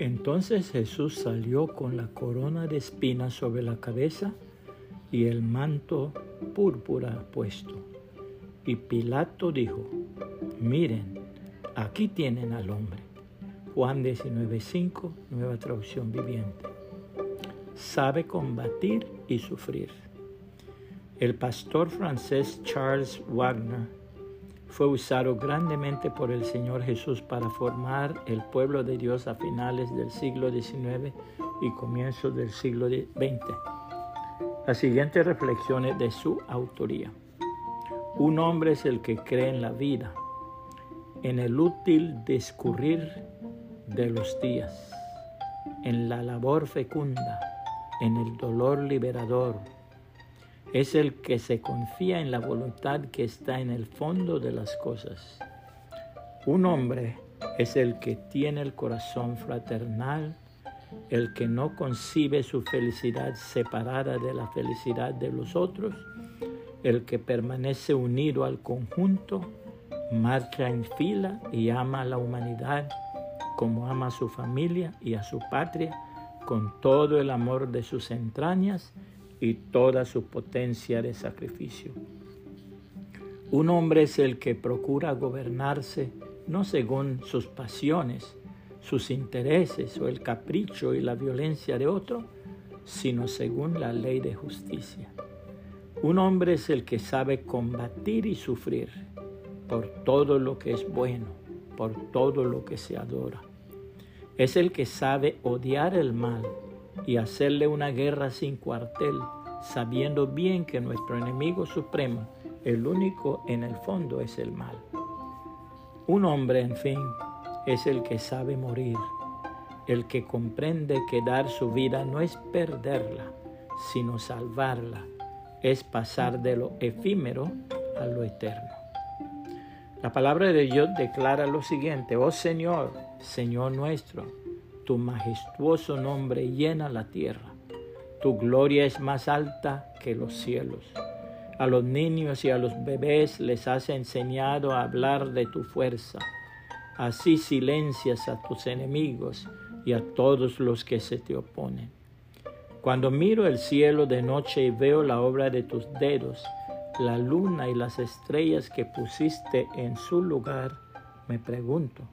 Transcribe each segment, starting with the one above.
Entonces Jesús salió con la corona de espinas sobre la cabeza y el manto púrpura puesto. Y Pilato dijo, miren, aquí tienen al hombre. Juan 19.5, nueva traducción viviente. Sabe combatir y sufrir. El pastor francés Charles Wagner fue usado grandemente por el Señor Jesús para formar el pueblo de Dios a finales del siglo XIX y comienzos del siglo XX. Las siguientes reflexiones de su autoría. Un hombre es el que cree en la vida, en el útil discurrir de los días, en la labor fecunda, en el dolor liberador, es el que se confía en la voluntad que está en el fondo de las cosas. Un hombre es el que tiene el corazón fraternal, el que no concibe su felicidad separada de la felicidad de los otros, el que permanece unido al conjunto, marcha en fila y ama a la humanidad como ama a su familia y a su patria, con todo el amor de sus entrañas y toda su potencia de sacrificio. Un hombre es el que procura gobernarse no según sus pasiones, sus intereses o el capricho y la violencia de otro, sino según la ley de justicia. Un hombre es el que sabe combatir y sufrir por todo lo que es bueno, por todo lo que se adora. Es el que sabe odiar el mal y hacerle una guerra sin cuartel, sabiendo bien que nuestro enemigo supremo, el único en el fondo, es el mal. Un hombre, en fin, es el que sabe morir, el que comprende que dar su vida no es perderla, sino salvarla, es pasar de lo efímero a lo eterno. La palabra de Dios declara lo siguiente, oh Señor, Señor nuestro, tu majestuoso nombre llena la tierra. Tu gloria es más alta que los cielos. A los niños y a los bebés les has enseñado a hablar de tu fuerza. Así silencias a tus enemigos y a todos los que se te oponen. Cuando miro el cielo de noche y veo la obra de tus dedos, la luna y las estrellas que pusiste en su lugar, me pregunto,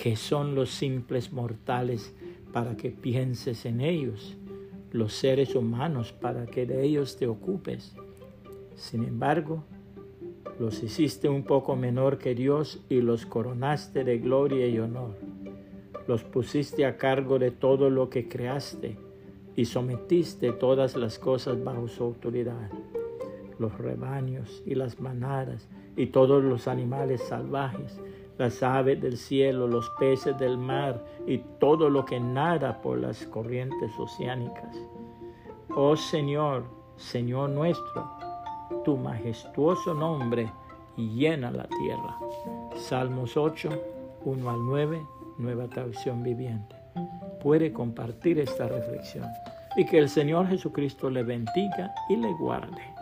que son los simples mortales para que pienses en ellos, los seres humanos para que de ellos te ocupes. Sin embargo, los hiciste un poco menor que Dios y los coronaste de gloria y honor. Los pusiste a cargo de todo lo que creaste y sometiste todas las cosas bajo su autoridad. Los rebaños y las manadas y todos los animales salvajes las aves del cielo, los peces del mar y todo lo que nada por las corrientes oceánicas. Oh Señor, Señor nuestro, tu majestuoso nombre llena la tierra. Salmos 8, 1 al 9, nueva traducción viviente. Puede compartir esta reflexión y que el Señor Jesucristo le bendiga y le guarde.